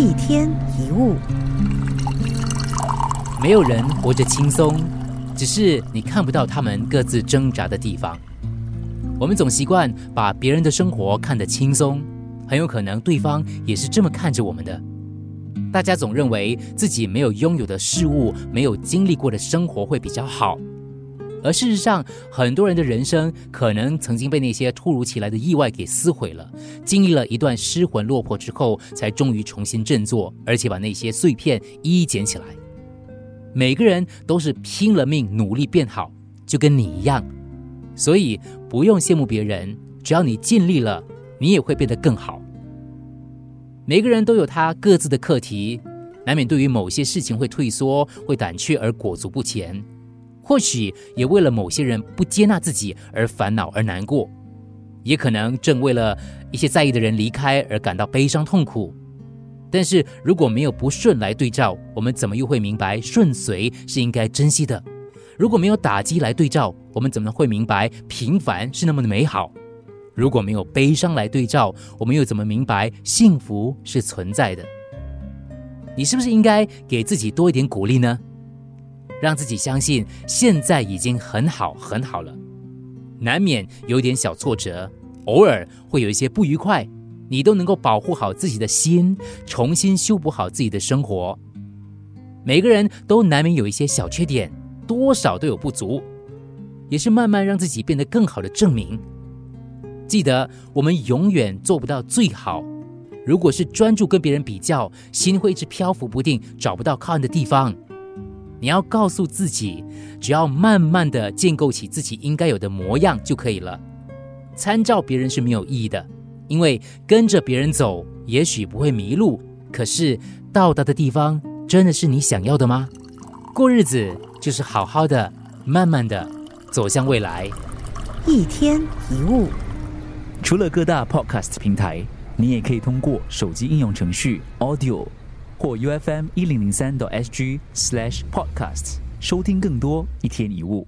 一天一物，没有人活着轻松，只是你看不到他们各自挣扎的地方。我们总习惯把别人的生活看得轻松，很有可能对方也是这么看着我们的。大家总认为自己没有拥有的事物、没有经历过的生活会比较好，而事实上，很多人的人生可能曾经被那些突如其来的意外给撕毁了，经历了一段失魂落魄之后，才终于重新振作，而且把那些碎片一一捡起来。每个人都是拼了命努力变好，就跟你一样，所以不用羡慕别人，只要你尽力了，你也会变得更好。每个人都有他各自的课题，难免对于某些事情会退缩、会胆怯而裹足不前，或许也为了某些人不接纳自己而烦恼而难过，也可能正为了一些在意的人离开而感到悲伤痛苦。但是如果没有不顺来对照，我们怎么又会明白顺遂是应该珍惜的？如果没有打击来对照，我们怎么会明白平凡是那么的美好？如果没有悲伤来对照，我们又怎么明白幸福是存在的？你是不是应该给自己多一点鼓励呢？让自己相信现在已经很好很好了。难免有点小挫折，偶尔会有一些不愉快，你都能够保护好自己的心，重新修补好自己的生活。每个人都难免有一些小缺点，多少都有不足，也是慢慢让自己变得更好的证明。记得，我们永远做不到最好。如果是专注跟别人比较，心会一直漂浮不定，找不到靠岸的地方。你要告诉自己，只要慢慢的建构起自己应该有的模样就可以了。参照别人是没有意义的，因为跟着别人走，也许不会迷路，可是到达的地方真的是你想要的吗？过日子就是好好的，慢慢的走向未来。一天一物。除了各大 Podcast 平台，你也可以通过手机应用程序 Audio 或 UFM 一零零三 SG Slash Podcast 收听更多一天一物。